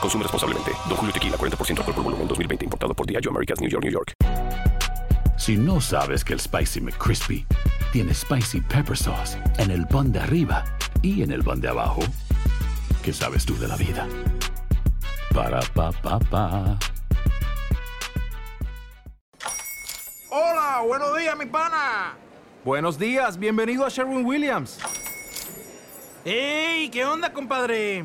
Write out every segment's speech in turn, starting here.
Consume responsablemente. Don Julio Tequila, 40% alcohol por volumen, 2020. Importado por Diageo Americas, New York, New York. Si no sabes que el Spicy McCrispy tiene Spicy Pepper Sauce en el pan de arriba y en el pan de abajo, ¿qué sabes tú de la vida? Para, pa, pa, pa. Hola, buenos días, mi pana. Buenos días, bienvenido a Sherwin Williams. ¡Ey! ¿Qué onda, compadre?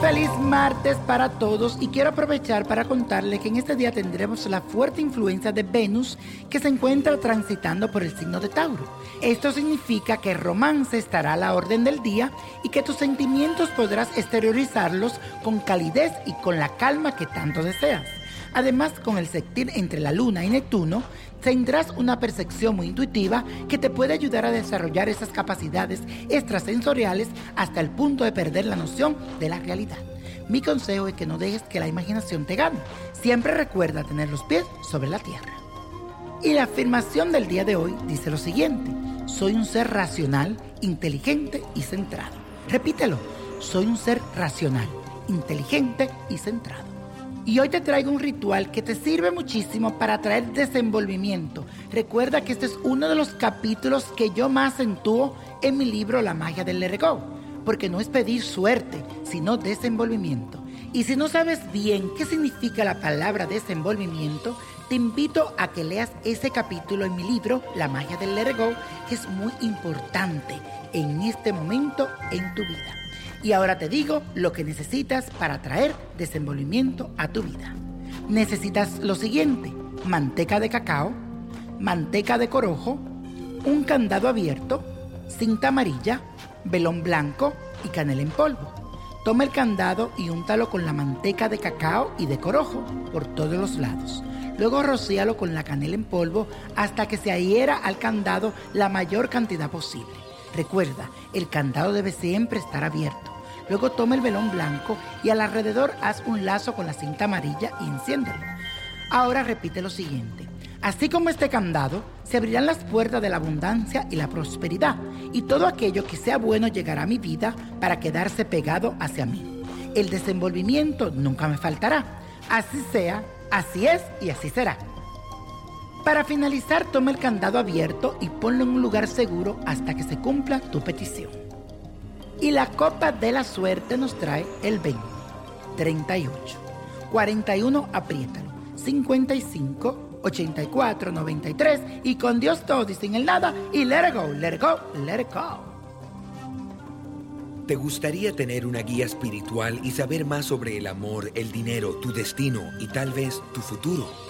Feliz martes para todos y quiero aprovechar para contarles que en este día tendremos la fuerte influencia de Venus que se encuentra transitando por el signo de Tauro. Esto significa que el romance estará a la orden del día y que tus sentimientos podrás exteriorizarlos con calidez y con la calma que tanto deseas. Además, con el sextil entre la Luna y Neptuno, tendrás una percepción muy intuitiva que te puede ayudar a desarrollar esas capacidades extrasensoriales hasta el punto de perder la noción de la realidad. Mi consejo es que no dejes que la imaginación te gane. Siempre recuerda tener los pies sobre la tierra. Y la afirmación del día de hoy dice lo siguiente. Soy un ser racional, inteligente y centrado. Repítelo. Soy un ser racional, inteligente y centrado. Y hoy te traigo un ritual que te sirve muchísimo para traer desenvolvimiento. Recuerda que este es uno de los capítulos que yo más acentúo en mi libro La magia del Let porque no es pedir suerte, sino desenvolvimiento. Y si no sabes bien qué significa la palabra desenvolvimiento, te invito a que leas ese capítulo en mi libro La magia del Let que es muy importante en este momento en tu vida. Y ahora te digo lo que necesitas para traer desenvolvimiento a tu vida. Necesitas lo siguiente, manteca de cacao, manteca de corojo, un candado abierto, cinta amarilla, velón blanco y canela en polvo. Toma el candado y úntalo con la manteca de cacao y de corojo por todos los lados. Luego rocíalo con la canela en polvo hasta que se adhiera al candado la mayor cantidad posible. Recuerda, el candado debe siempre estar abierto. Luego toma el velón blanco y al alrededor haz un lazo con la cinta amarilla y enciéndelo. Ahora repite lo siguiente. Así como este candado, se abrirán las puertas de la abundancia y la prosperidad, y todo aquello que sea bueno llegará a mi vida para quedarse pegado hacia mí. El desenvolvimiento nunca me faltará. Así sea, así es y así será. Para finalizar, toma el candado abierto y ponlo en un lugar seguro hasta que se cumpla tu petición. Y la copa de la suerte nos trae el 20, 38, 41, apriétalo, 55, 84, 93 y con Dios todo y sin el nada y let it go, let it go, let it go. ¿Te gustaría tener una guía espiritual y saber más sobre el amor, el dinero, tu destino y tal vez tu futuro?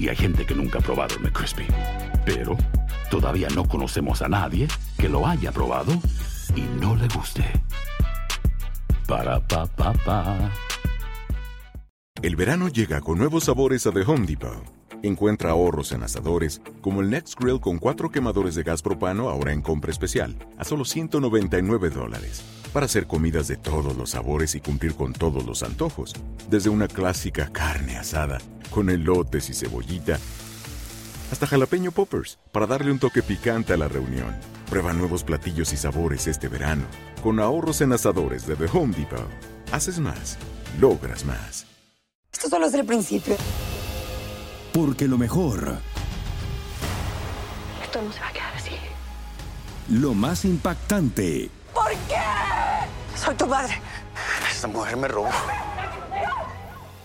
y hay gente que nunca ha probado el McCrispy. Pero todavía no conocemos a nadie que lo haya probado y no le guste. Para pa pa pa. El verano llega con nuevos sabores a The Home Depot. Encuentra ahorros en asadores, como el Next Grill con cuatro quemadores de gas propano ahora en compra especial, a solo 199 dólares. Para hacer comidas de todos los sabores y cumplir con todos los antojos. Desde una clásica carne asada, con elotes y cebollita, hasta jalapeño poppers, para darle un toque picante a la reunión. Prueba nuevos platillos y sabores este verano, con ahorros en asadores de The Home Depot. Haces más, logras más. Esto solo es el principio. Porque lo mejor, Esto no se va a quedar así. lo más impactante, ¿Por qué? Soy tu madre. Esta mujer me robó.